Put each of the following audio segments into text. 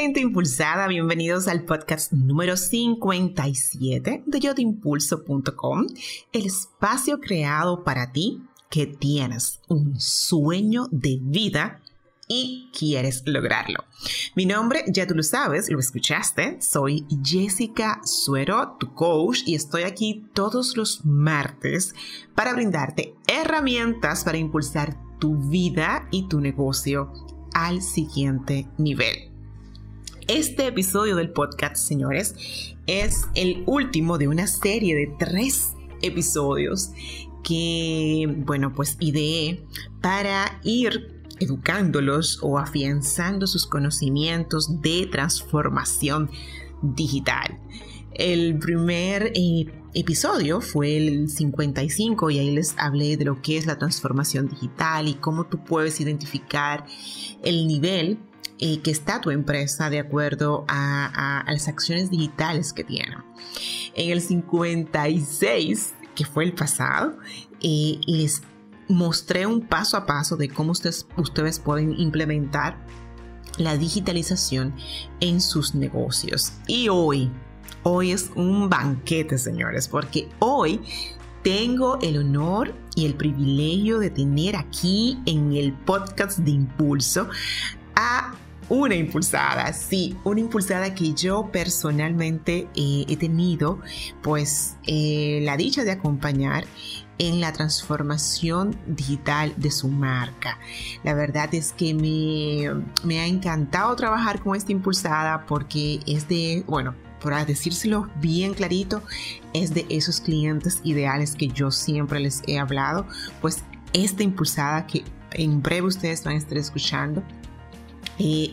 Gente impulsada, bienvenidos al podcast número 57 de yotimpulso.com, el espacio creado para ti que tienes un sueño de vida y quieres lograrlo. Mi nombre, ya tú lo sabes, lo escuchaste, soy Jessica Suero, tu coach, y estoy aquí todos los martes para brindarte herramientas para impulsar tu vida y tu negocio al siguiente nivel. Este episodio del podcast, señores, es el último de una serie de tres episodios que, bueno, pues ideé para ir educándolos o afianzando sus conocimientos de transformación digital. El primer eh, episodio fue el 55 y ahí les hablé de lo que es la transformación digital y cómo tú puedes identificar el nivel eh, que está tu empresa de acuerdo a, las acciones digitales que tiene. En el 56, que fue el pasado, eh, les mostré un paso a paso de cómo ustedes, ustedes pueden implementar la digitalización en sus negocios. Y hoy, hoy es un banquete, señores, porque hoy tengo el honor y el privilegio de tener aquí en el podcast de Impulso una impulsada, sí, una impulsada que yo personalmente eh, he tenido pues eh, la dicha de acompañar en la transformación digital de su marca. La verdad es que me, me ha encantado trabajar con esta impulsada porque es de, bueno, por decírselo bien clarito, es de esos clientes ideales que yo siempre les he hablado, pues esta impulsada que en breve ustedes van a estar escuchando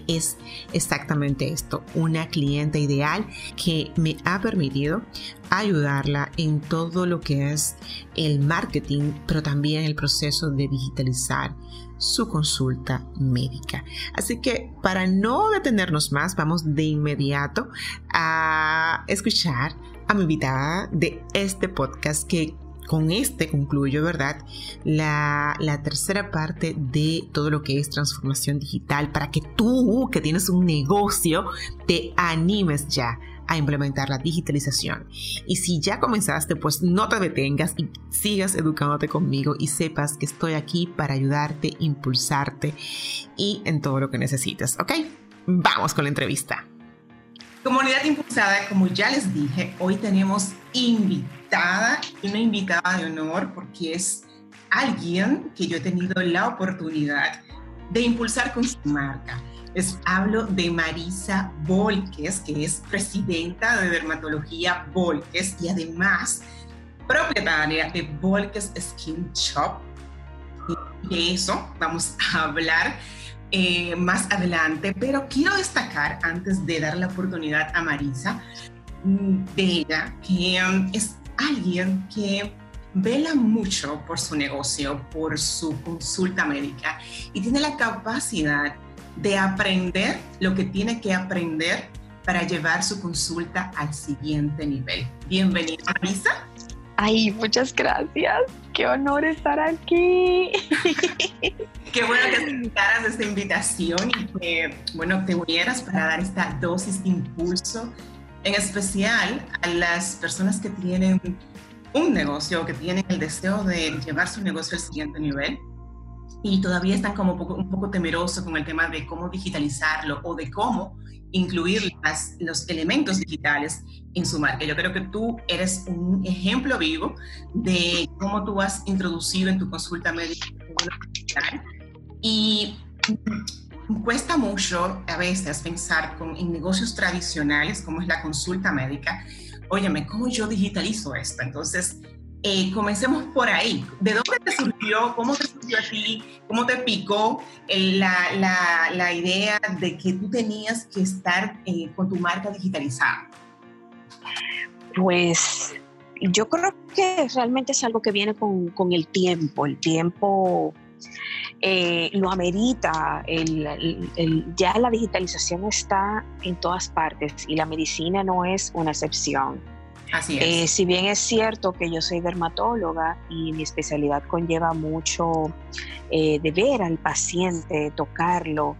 es exactamente esto, una cliente ideal que me ha permitido ayudarla en todo lo que es el marketing, pero también el proceso de digitalizar su consulta médica. Así que para no detenernos más, vamos de inmediato a escuchar a mi invitada de este podcast que con este concluyo, ¿verdad? La, tercera parte de todo lo que es transformación digital para que tú, que tienes un negocio, te animes ya a implementar la digitalización. Y si ya comenzaste, pues no te detengas y sigas educándote conmigo y sepas que estoy aquí para ayudarte, impulsarte y en todo lo que necesites, ¿ok? Vamos con la entrevista. Comunidad Impulsada, como ya les dije, hoy tenemos invitada, una invitada de honor porque es alguien que yo he tenido la oportunidad de impulsar con su marca. Les hablo de Marisa Volques, que es presidenta de Dermatología Volques y además propietaria de Volques Skin Shop. De eso vamos a hablar eh, más adelante, pero quiero destacar, antes de dar la oportunidad a Marisa, mm, de ella, que um, es alguien que vela mucho por su negocio, por su consulta médica y tiene la capacidad de aprender lo que tiene que aprender para llevar su consulta al siguiente nivel. Bienvenida, Marisa. Ay, muchas gracias. Qué honor estar aquí. Qué bueno que aceptaras esta invitación y que, bueno, te unieras para dar esta dosis de impulso, en especial a las personas que tienen un negocio, que tienen el deseo de llevar su negocio al siguiente nivel y todavía están como poco, un poco temerosos con el tema de cómo digitalizarlo o de cómo incluir los elementos digitales en su marca. Yo creo que tú eres un ejemplo vivo de cómo tú has introducido en tu consulta médica y cuesta mucho a veces pensar con, en negocios tradicionales como es la consulta médica. Óyeme, ¿cómo yo digitalizo esto? Entonces, eh, comencemos por ahí. ¿De dónde te surgió? ¿Cómo te surgió a ti? ¿Cómo te picó la, la, la, idea de que tú tenías que estar eh, con tu marca digitalizada? Pues yo creo que realmente es algo que viene con, con el tiempo. El tiempo eh, lo amerita. El, ya la digitalización está en todas partes y la medicina no es una excepción. Así es. Eh, si bien es cierto que yo soy dermatóloga y mi especialidad conlleva mucho eh, de ver al paciente, tocarlo,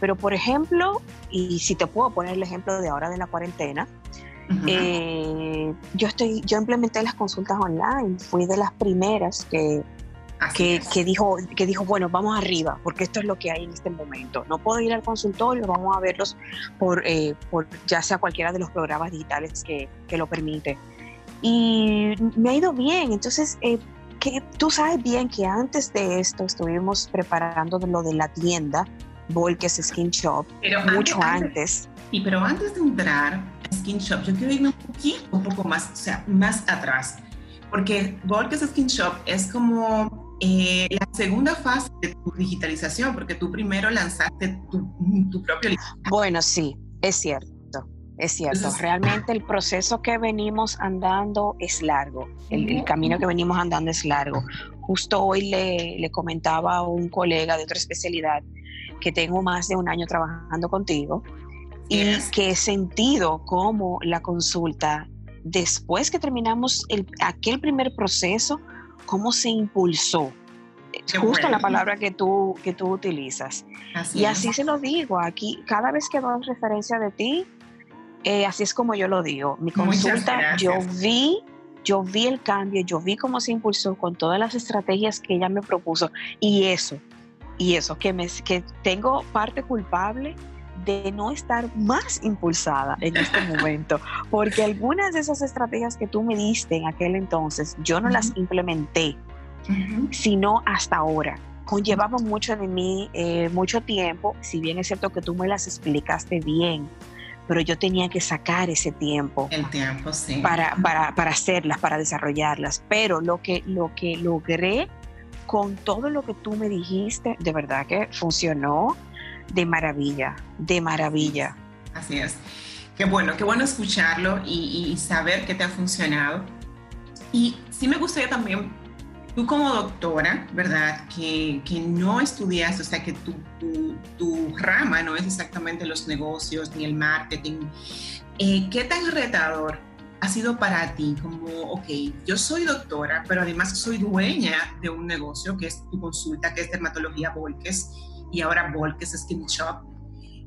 pero por ejemplo, y si te puedo poner el ejemplo de ahora de la cuarentena, yo estoy, yo implementé las consultas online, fui de las primeras que que, dijo, que dijo, bueno, vamos arriba, porque esto es lo que hay en este momento. No puedo ir al consultorio, vamos a verlos por, eh, por ya sea cualquiera de los programas digitales que, que, lo permite. Y me ha ido bien, entonces, eh, que tú sabes bien que antes de esto estuvimos preparando lo de la tienda, Volkes Skin Shop, mucho antes, Y pero antes de entrar a Skin Shop, yo quiero irme un poquito, un poco más, o sea, más atrás, porque Volkes Skin Shop es como eh, la segunda fase de tu digitalización, porque tú primero lanzaste tu, tu propio libro. Bueno, sí, es cierto. Es cierto, realmente el proceso que venimos andando es largo, el, camino que venimos andando es largo. Justo hoy le, le, comentaba a un colega de otra especialidad que tengo más de un año trabajando contigo y que he sentido cómo la consulta, después que terminamos el, aquel primer proceso, cómo se impulsó. Es justo la palabra que tú, que tú utilizas. y así se lo digo, aquí cada vez que doy referencia de ti, eh, así es como yo lo digo. Mi consulta, yo vi, yo vi el cambio, yo vi cómo se impulsó con todas las estrategias que ella me propuso y eso, y eso, que, me, que tengo parte culpable de no estar más impulsada en este momento, porque algunas de esas estrategias que tú me diste en aquel entonces, yo no las implementé, sino hasta ahora. Conllevaba mucho de mí, eh, mucho tiempo, si bien es cierto que tú me las explicaste bien, pero yo tenía que sacar ese tiempo. El tiempo, sí. Para, para, para hacerlas, para desarrollarlas. Pero lo que, lo que logré con todo lo que tú me dijiste, de verdad que funcionó de maravilla, de maravilla. Así es. Qué bueno, qué bueno escucharlo y, saber que te ha funcionado. Y sí me gustaría también, tú como doctora, ¿verdad? Que, que no estudias, o sea, que tu, tu, rama no es exactamente los negocios ni el marketing. Eh, ¿Qué tan retador ha sido para ti? Como, ok, yo soy doctora, pero además soy dueña de un negocio que es tu consulta, que es Dermatología Volques y ahora Volkes Skin Shop.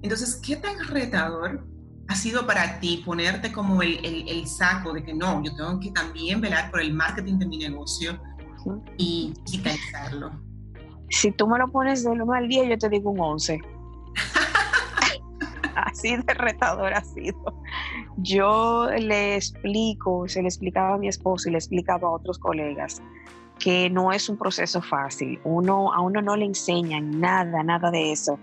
Entonces, ¿qué tan retador ha sido para ti ponerte como el, el, saco de que no, yo tengo que también velar por el marketing de mi negocio y digitalizarlo? Si tú me lo pones del 1 al 10, yo te digo un 11. Así de retador ha sido. Yo le explico, se le explicaba a mi esposo y le explicaba a otros colegas que no es un proceso fácil. Uno, a uno no le enseñan nada, nada de eso,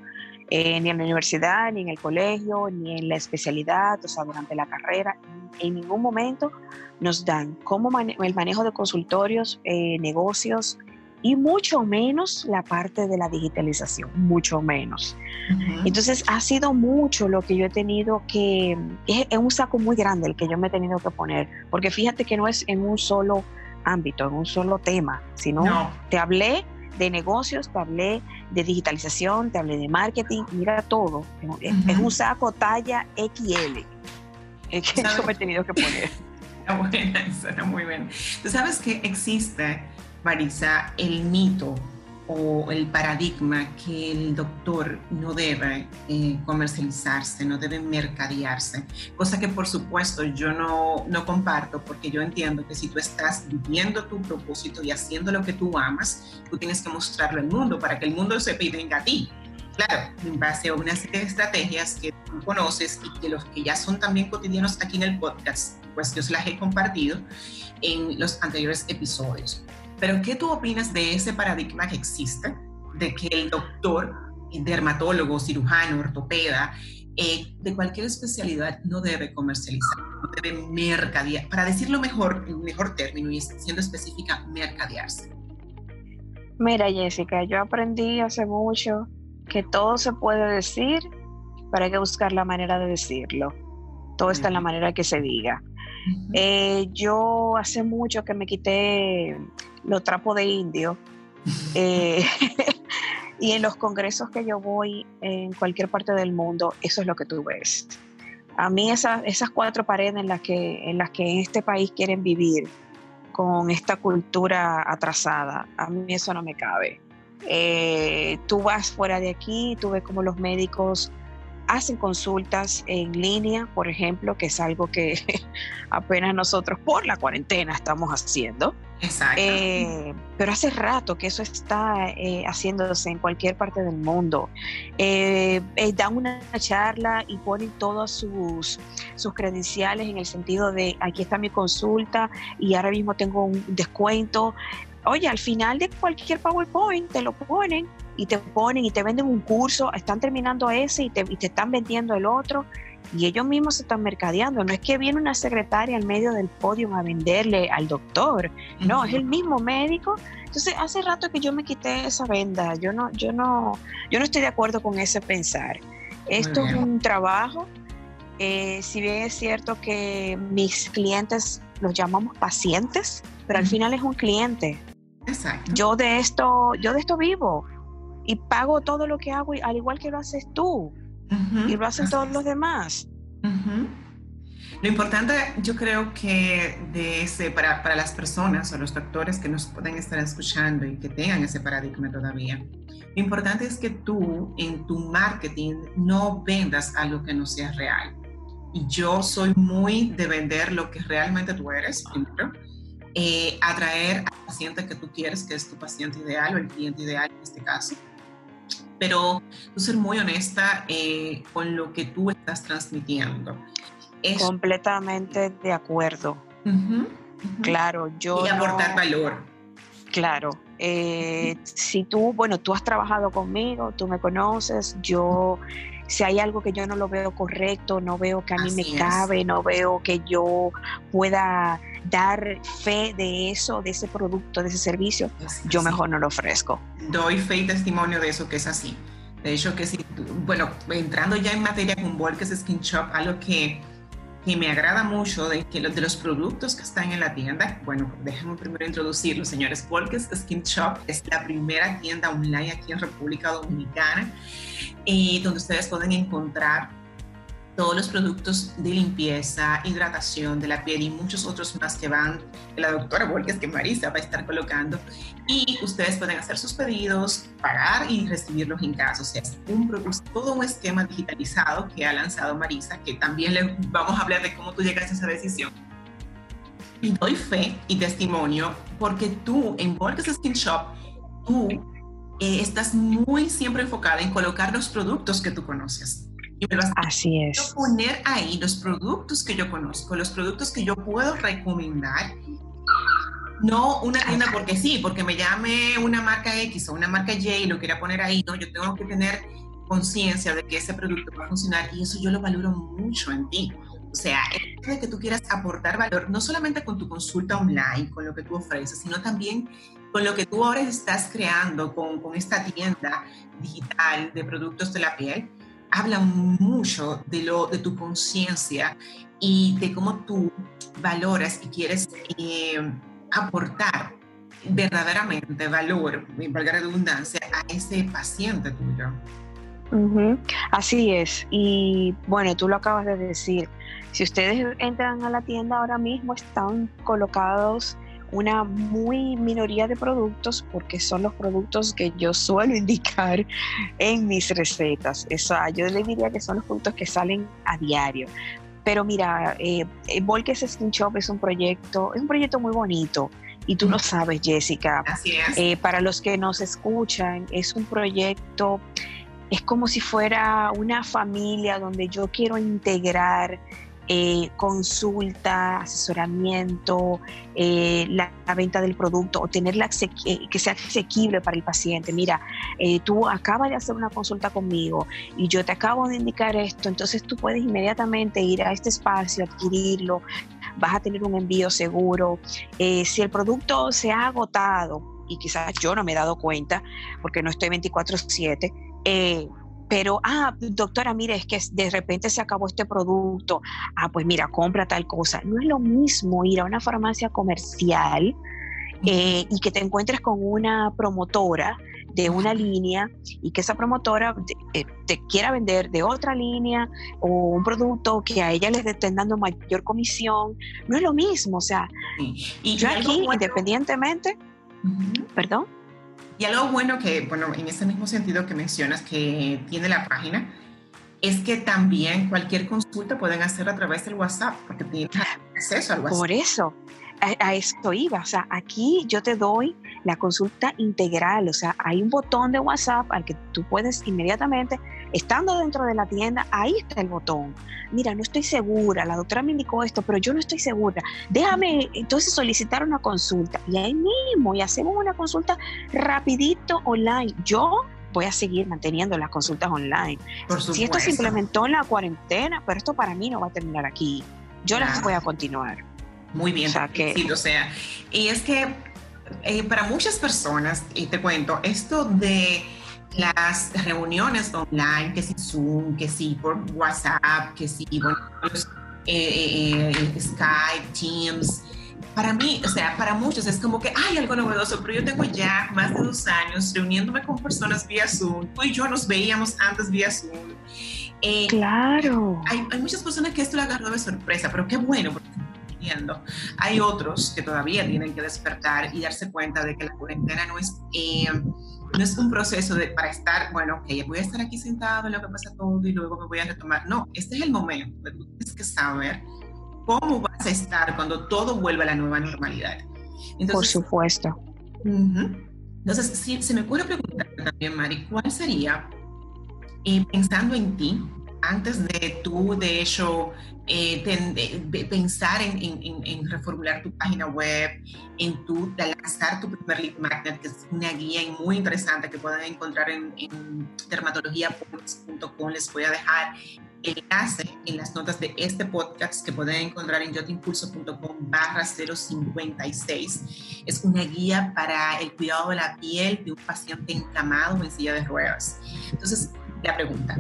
eh, ni en la universidad, ni en el colegio, ni en la especialidad, o sea, durante la carrera. En ningún momento nos dan cómo el manejo de consultorios, eh, negocios y mucho menos la parte de la digitalización, mucho menos. Entonces ha sido mucho lo que yo he tenido que, es, es un saco muy grande el que yo me he tenido que poner, porque fíjate que no es en un solo ámbito, en un solo tema, sino te hablé de negocios, te hablé de digitalización, te hablé de marketing, mira todo. Es, un saco talla XL. Es que eso me he tenido que poner. Está buena, suena muy bien. Tú sabes que existe, Marisa, el mito o el paradigma que el doctor no debe eh, comercializarse, no debe mercadearse, cosa que por supuesto yo no, no comparto porque yo entiendo que si tú estás viviendo tu propósito y haciendo lo que tú amas, tú tienes que mostrarlo al mundo para que el mundo y venga a ti. Claro, en base a una serie de estrategias que tú conoces y que los que ya son también cotidianos aquí en el podcast, pues yo se las he compartido en los anteriores episodios. Pero ¿qué tú opinas de ese paradigma que existe, de que el doctor, dermatólogo, cirujano, ortopeda, eh, de cualquier especialidad no debe comercializar, no debe mercadear, para decirlo mejor, en mejor término y siendo específica, mercadearse? Mira, Jessica, yo aprendí hace mucho que todo se puede decir, pero hay que buscar la manera de decirlo. Todo está en la manera que se diga. Eh, yo hace mucho que me quité los trapos de indio. Eh, y en los congresos que yo voy en cualquier parte del mundo, eso es lo que tú ves. A mí esas, esas cuatro paredes en las, que, en las que este país quieren vivir con esta cultura atrasada, a mí eso no me cabe. Eh, tú vas fuera de aquí, tú ves como los médicos hacen consultas en línea, por ejemplo, que es algo que apenas nosotros por la cuarentena estamos haciendo. Exacto. Eh, pero hace rato que eso está eh, haciéndose en cualquier parte del mundo. Eh, dan una charla y ponen todos sus, sus credenciales en el sentido de aquí está mi consulta y ahora mismo tengo un descuento. Oye, al final de cualquier PowerPoint te lo ponen y te ponen y te venden un curso, están terminando ese y te, y te están vendiendo el otro y ellos mismos se están mercadeando. No es que viene una secretaria al medio del podio a venderle al doctor, no, es el mismo médico. Entonces, hace rato que yo me quité esa venda. Yo no, yo no, yo no estoy de acuerdo con ese pensar. Esto es un trabajo. Eh, si bien es cierto que mis clientes los llamamos pacientes, pero al final es un cliente. Exacto. Yo de esto, yo de esto vivo y pago todo lo que hago al igual que lo haces tú y lo hacen todos los demás. Lo importante, yo creo que de ese, para, para, las personas o los doctores que nos pueden estar escuchando y que tengan ese paradigma todavía, lo importante es que tú en tu marketing no vendas algo que no sea real. Y yo soy muy de vender lo que realmente tú eres, primero, eh, atraer al paciente que tú quieres, que es tu paciente ideal o el cliente ideal en este caso pero tú ser muy honesta eh, con lo que tú estás transmitiendo. Completamente de acuerdo. Claro, yo... Y aportar valor. Claro. Eh, si tú, bueno, tú has trabajado conmigo, tú me conoces, yo si hay algo que yo no lo veo correcto, no veo que a mí me cabe, no veo que yo pueda dar fe de eso, de ese producto, de ese servicio, yo mejor no lo ofrezco. Doy fe y testimonio de eso que es así. De hecho, que si, bueno, entrando ya en materia con Volkes Skin Shop, algo que, que me agrada mucho de, que los, de los productos que están en la tienda, bueno, déjenme primero introducirlos, señores. Volkes Skin Shop es la primera tienda online aquí en República Dominicana y donde ustedes pueden encontrar todos los productos de limpieza, hidratación de la piel y muchos otros más que van la doctora Volkes que Marisa va a estar colocando y ustedes pueden hacer sus pedidos, pagar y recibirlos en casa. O sea, es un, todo un esquema digitalizado que ha lanzado Marisa, que también le vamos a hablar de cómo tú llegaste a esa decisión. Y doy fe y testimonio porque tú en Volkes Skin Shop, tú eh, estás muy siempre enfocada en colocar los productos que tú conoces. Y me Así es. poner ahí los productos que yo conozco, los productos que yo puedo recomendar. No una tienda porque sí, porque me llame una marca X o una marca Y y lo quiera poner ahí. No, yo tengo que tener conciencia de que ese producto va a funcionar y eso yo lo valoro mucho en ti. O sea, el de que tú quieras aportar valor, no solamente con tu consulta online, con lo que tú ofreces, sino también con lo que tú ahora estás creando con, con esta tienda digital de productos de la piel, habla mucho de, lo, de tu conciencia y de cómo tú valoras y quieres eh, aportar verdaderamente valor, valga redundancia, a ese paciente tuyo. Así es. Y bueno, tú lo acabas de decir. Si ustedes entran a la tienda ahora mismo, están colocados una muy minoría de productos porque son los productos que yo suelo indicar en mis recetas. Eso, yo le diría que son los productos que salen a diario. Pero mira, eh, eh Volkes Skin Shop es un proyecto, es un proyecto muy bonito. Y tú lo sabes, Jessica. Así es. Eh, para los que nos escuchan, es un proyecto, es como si fuera una familia donde yo quiero integrar eh, consulta, asesoramiento, eh, la, venta del producto o tenerla eh, que sea asequible para el paciente. Mira, tú acabas de hacer una consulta conmigo y yo te acabo de indicar esto, entonces tú puedes inmediatamente ir a este espacio, adquirirlo, vas a tener un envío seguro. si el producto se ha agotado y quizás yo no me he dado cuenta porque no estoy 24/7, pero, ah, doctora, mire, es que de repente se acabó este producto, ah, pues mira, compra tal cosa. No es lo mismo ir a una farmacia comercial eh, y que te encuentres con una promotora de una línea y que esa promotora te, eh, quiera vender de otra línea o un producto que a ella les estén dando mayor comisión, no es lo mismo, o sea, y yo aquí, independientemente, perdón. Y algo bueno que, bueno, en ese mismo sentido que mencionas que tiene la página, es que también cualquier consulta pueden hacer a través del WhatsApp, porque tienen acceso al WhatsApp. Por eso, a, esto iba. O sea, aquí yo te doy la consulta integral. O sea, hay un botón de WhatsApp al que tú puedes inmediatamente, estando dentro de la tienda, ahí está el botón. Mira, no estoy segura, la doctora me indicó esto, pero yo no estoy segura. Déjame entonces solicitar una consulta. Y ahí mismo, y hacemos una consulta rapidito online. Yo voy a seguir manteniendo las consultas online. si esto se implementó en la cuarentena, pero esto para mí no va a terminar aquí. Yo las voy a continuar. Muy bien, o sea, que, o sea, y es que eh, para muchas personas, y te cuento, esto de las reuniones online, que si Zoom, que si por WhatsApp, que si bueno, eh, eh, Skype, Teams, para mí, o sea, para muchos es como que hay algo novedoso, pero yo tengo ya más de dos años reuniéndome con personas vía Zoom. Tú y yo nos veíamos antes vía Zoom. claro. Hay, hay, muchas personas que esto le agarró de sorpresa, pero qué bueno, porque hay otros que todavía tienen que despertar y darse cuenta de que la cuarentena no es, eh, no es un proceso de, para estar, bueno, ok, voy a estar aquí sentado en lo que pasa todo y luego me voy a retomar. No, este es el momento. Tú tienes que saber cómo vas a estar cuando todo vuelva a la nueva normalidad. Entonces, Por supuesto. Entonces, si se me ocurre preguntar también, Mari, ¿cuál sería, eh, pensando en ti, antes de tú, de hecho, eh, pensar en, reformular tu página web, en tu, lanzar tu primer lead magnet, que es una guía muy interesante que pueden encontrar en, en. Les voy a dejar el enlace en las notas de este podcast que pueden encontrar en yotimpulso.com barra 056. Es una guía para el cuidado de la piel de un paciente encamado en silla de ruedas. Entonces, la pregunta,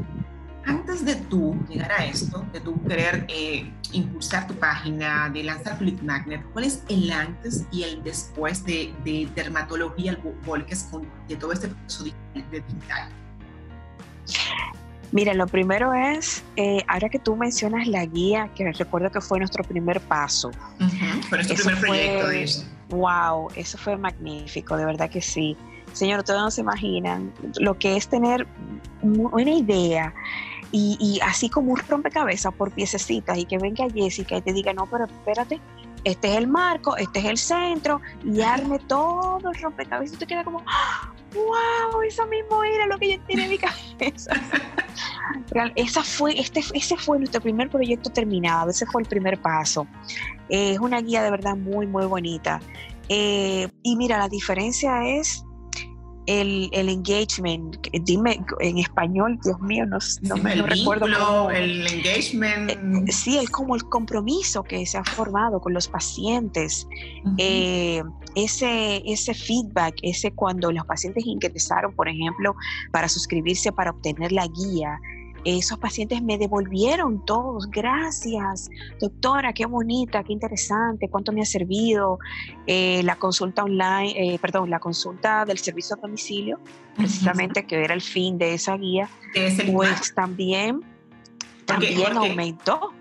antes de tú llegar a esto, de tú querer eh, impulsar tu página, de lanzar tu lead magnet, ¿cuál es el antes y el después de, de dermatología Volques de todo este proceso digital? Mira, lo primero es, eh, ahora que tú mencionas la guía, que recuerdo que fue nuestro primer paso. fue nuestro primer proyecto de eso. Wow, eso fue magnífico, de verdad que sí. Señor, ustedes no se imaginan lo que es tener una idea y, así como un rompecabezas por piececitas y que venga Jessica y te diga, no, pero espérate, este es el marco, este es el centro y arme todo el rompecabezas y te queda como, wow, eso mismo era lo que yo tenía en mi cabeza. Esa fue, este, ese fue nuestro primer proyecto terminado, ese fue el primer paso. es una guía de verdad muy, muy bonita. Eh, y mira, la diferencia es el, el, engagement, dime en español, Dios mío, no, no me recuerdo. el engagement. Eh, sí, el como el compromiso que se ha formado con los pacientes, eh, ese, ese feedback, ese cuando los pacientes ingresaron, por ejemplo, para suscribirse para obtener la guía, esos pacientes me devolvieron todos, gracias, doctora, qué bonita, qué interesante, cuánto me ha servido eh, la consulta online, eh, perdón, la consulta del servicio a domicilio, precisamente que era el fin de esa guía, pues también, también aumentó.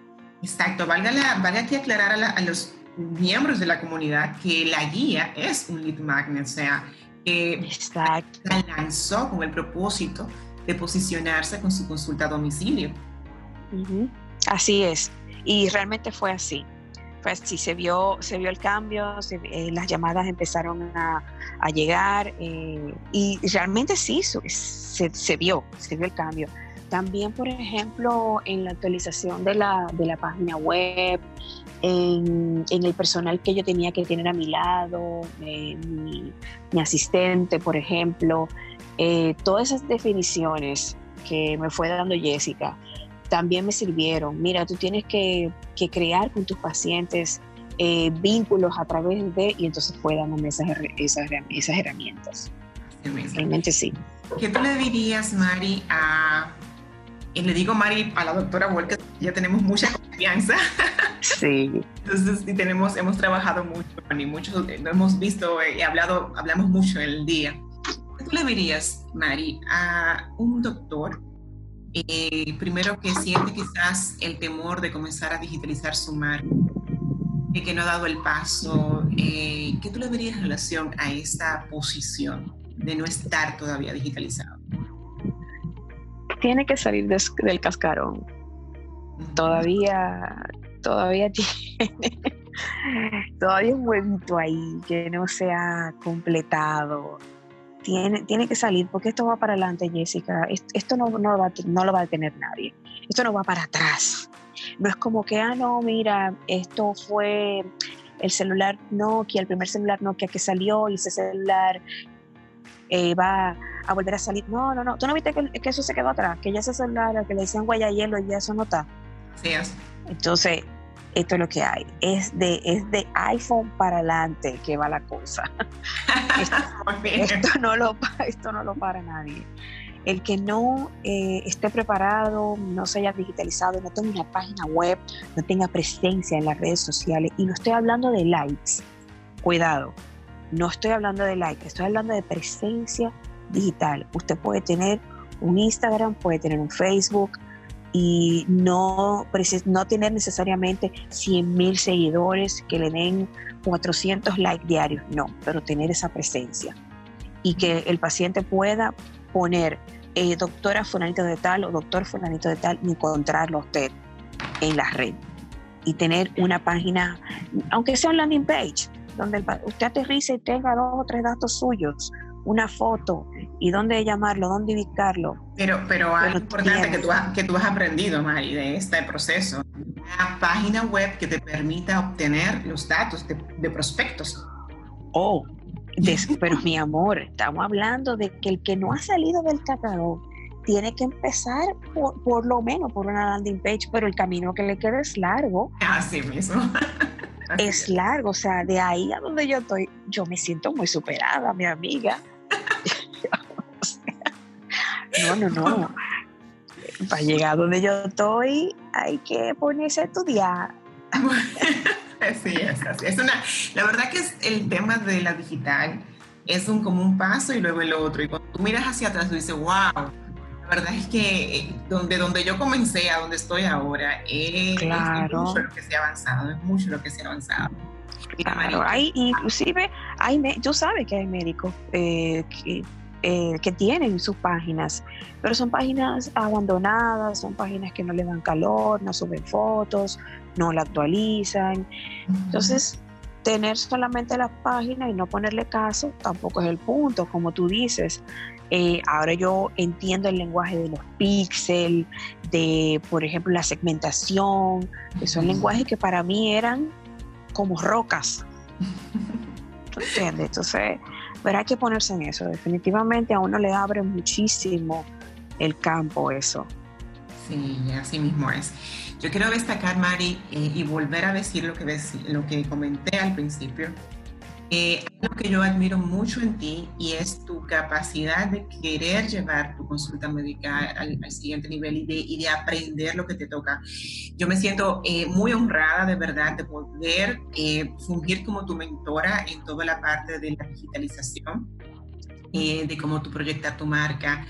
Exacto, valga, la, valga aquí aclarar a, los miembros de la comunidad que la guía es un lead magnet, o sea, que la lanzó con el propósito de posicionarse con su consulta a domicilio. Así es, y realmente fue así. Pues sí, se vio, se vio el cambio, eh, las llamadas empezaron a, llegar eh, y realmente sí, se, se, vio, se vio el cambio. También, por ejemplo, en la actualización de la, de la página web, en, el personal que yo tenía que tener a mi lado, eh, mi, mi, asistente, por ejemplo, eh, todas esas definiciones que me fue dando Jessica también me sirvieron. Mira, tú tienes que, crear con tus pacientes eh, vínculos a través de, y entonces fue dándome esas, esas, herramientas. Realmente sí. ¿Qué tú le dirías, Mari, a Y le digo, Mari, a la doctora Walker, ya tenemos mucha confianza. Sí. Entonces, y tenemos, hemos trabajado mucho y mucho, hemos visto y hablado, hablamos mucho el día. ¿Qué tú le dirías, Mari, a un doctor eh, primero que siente quizás el temor de comenzar a digitalizar su marca, eh, que no ha dado el paso, eh, ¿qué tú le dirías en relación a esta posición de no estar todavía digitalizado? Tiene que salir del cascarón. Todavía, todavía tiene, todavía un huevito ahí que no se ha completado tiene, tiene que salir porque esto va para adelante, Jessica. Esto, no, no, lo va, no lo va a tener nadie. Esto no va para atrás. No es como que, ah, no, mira, esto fue el celular Nokia, el primer celular Nokia que salió y ese celular eh, va a volver a salir. No, no, no. ¿Tú no viste que, que, eso se quedó atrás? Que ya ese celular, que le decían y ya eso no está. Sí, es. Entonces, esto es lo que hay. Es de, es de iPhone para adelante que va la cosa. esto, no lo, esto no lo para nadie. El que no eh, esté preparado, no se haya digitalizado, no tenga una página web, no tenga presencia en las redes sociales, y no estoy hablando de likes, cuidado, no estoy hablando de likes, estoy hablando de presencia digital. Usted puede tener un Instagram, puede tener un Facebook, y no, no tener necesariamente 100 mil seguidores que le den 400 likes diarios, no, pero tener esa presencia. Y que el paciente pueda poner eh, doctora fulanito de tal o doctor fulanito de tal y encontrarlo usted en la red. Y tener una página, aunque sea un landing page, donde usted aterrice y tenga dos o tres datos suyos, una foto y dónde llamarlo, dónde ubicarlo. Pero, pero algo importante que tú, has, que tú has aprendido, Mari, de este proceso, una página web que te permita obtener los datos de, prospectos. Oh, pero mi amor, estamos hablando de que el que no ha salido del catador tiene que empezar por, por lo menos por una landing page, pero el camino que le queda es largo. Así mismo. es largo, o sea, de ahí a donde yo estoy, yo me siento muy superada, mi amiga. no, no, no. Para llegar a donde yo estoy, hay que ponerse a estudiar. sí, es así. Es una, la verdad que es el tema de la digital es un como un paso y luego el otro. Y cuando tú miras hacia atrás, tú dices, wow, la verdad es que eh, donde, donde yo comencé a donde estoy ahora es, mucho lo que se ha avanzado, es mucho lo que se ha avanzado. Claro, hay, inclusive, hay, tú sabes que hay médicos eh, que, eh, que tienen sus páginas, pero son páginas abandonadas, son páginas que no le dan calor, no suben fotos, no la actualizan. Entonces, tener solamente las páginas y no ponerle caso tampoco es el punto, como tú dices. Eh, ahora yo entiendo el lenguaje de los píxeles, de, por ejemplo, la segmentación, que son lenguajes que para mí eran como rocas. entiendes? Entonces, pero hay que ponerse en eso. Definitivamente a uno le abre muchísimo el campo eso. Sí, así mismo es. Yo quiero destacar, Mari, eh, y volver a decir lo que, lo que comenté al principio, eh, algo que yo admiro mucho en ti y es tu capacidad de querer llevar tu consulta médica al, siguiente nivel y de, y de, aprender lo que te toca. Yo me siento eh, muy honrada de verdad de poder eh, fungir como tu mentora en toda la parte de la digitalización, eh, de cómo tú proyectas tu marca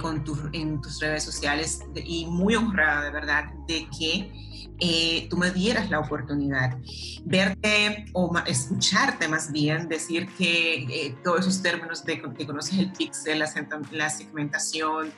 con en tus redes sociales y muy honrada de verdad de que eh, tú me dieras la oportunidad, verte o escucharte más bien, decir que eh, todos esos términos de que conoces el pixel, la, segmentación,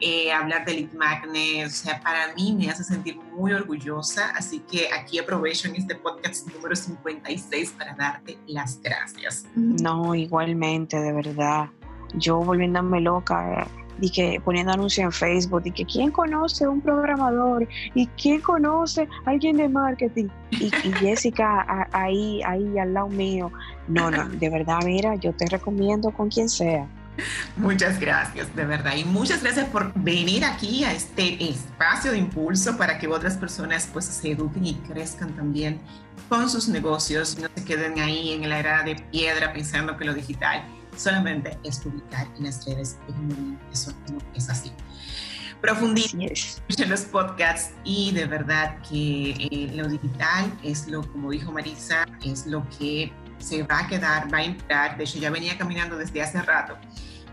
eh, hablar del lead magnet, o sea, para mí me hace sentir muy orgullosa, así que aquí aprovecho en este podcast número 56 para darte las gracias. No, igualmente, de verdad. Yo volviéndome loca y que poniendo anuncios en Facebook y que quién conoce un programador y quién conoce a alguien de marketing y, Jessica ahí ahí al lado mío. No no de verdad mira yo te recomiendo con quien sea. Muchas gracias, de verdad. Y muchas gracias por venir aquí a este espacio de impulso para que otras personas pues se eduquen y crezcan también con sus negocios, no se queden ahí en la era de piedra pensando que lo digital solamente es publicar en las redes, eso no es así. profundicen en los podcasts y de verdad que eh, lo digital es lo, como dijo Marisa, es lo que se va a quedar, va a entrar. De hecho, ya venía caminando desde hace rato.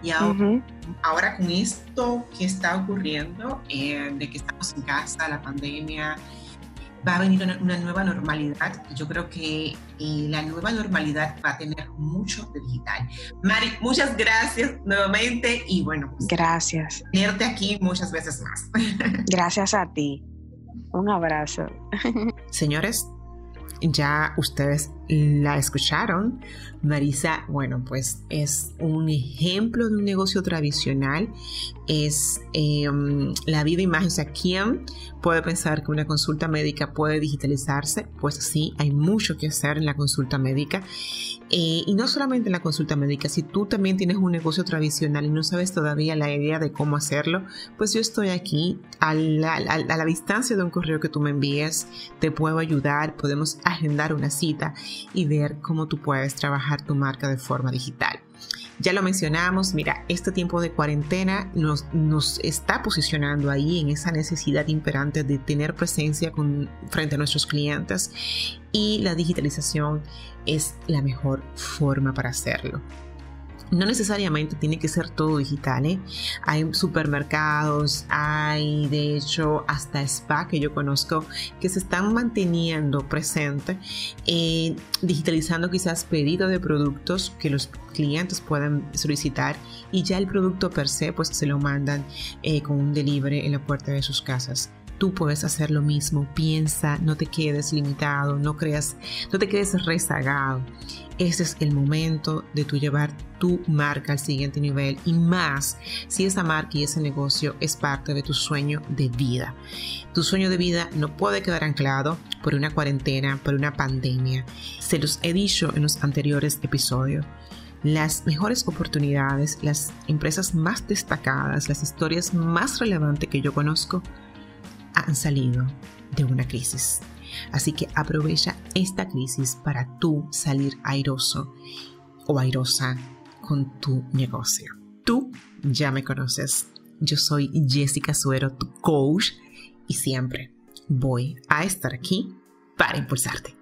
Y ahora, ahora con esto que está ocurriendo, eh, de que estamos en casa, la pandemia, va a venir una, nueva normalidad. Yo creo que eh, la nueva normalidad va a tener mucho de digital. Mari, muchas gracias nuevamente y bueno, pues, gracias. Tenerte aquí muchas veces más. Gracias a ti. Un abrazo. Señores, ya ustedes la escucharon. Marisa, bueno, pues es un ejemplo de un negocio tradicional. Es em, la vida imagen. O sea, ¿quién puede pensar que una consulta médica puede digitalizarse? Pues sí, hay mucho que hacer en la consulta médica. Eh, y no solamente en la consulta médica, si tú también tienes un negocio tradicional y no sabes todavía la idea de cómo hacerlo, pues yo estoy aquí a la, a la distancia de un correo que tú me envíes, te puedo ayudar, podemos agendar una cita y ver cómo tú puedes trabajar tu marca de forma digital. Ya lo mencionamos, mira, este tiempo de cuarentena nos, está posicionando ahí en esa necesidad imperante de tener presencia frente a nuestros clientes y la digitalización es la mejor forma para hacerlo. No necesariamente tiene que ser todo digital. ¿eh? Hay supermercados, hay de hecho hasta spa que yo conozco que se están manteniendo presentes, eh, digitalizando quizás pedido de productos que los clientes puedan solicitar y ya el producto per se pues se lo mandan eh, con un delivery en la puerta de sus casas tú puedes hacer lo mismo. Piensa, no te quedes limitado, no creas, no te quedes rezagado. Ese es el momento de tu llevar tu marca al siguiente nivel y más si esa marca y ese negocio es parte de tu sueño de vida. Tu sueño de vida no puede quedar anclado por una cuarentena, por una pandemia. Se los he dicho en los anteriores episodios las mejores oportunidades, las empresas más destacadas, las historias más relevantes que yo conozco han salido de una crisis. Así que aprovecha esta crisis para tú salir airoso o airosa con tu negocio. Tú ya me conoces. Yo soy Jessica Suero, tu coach, y siempre voy a estar aquí para impulsarte.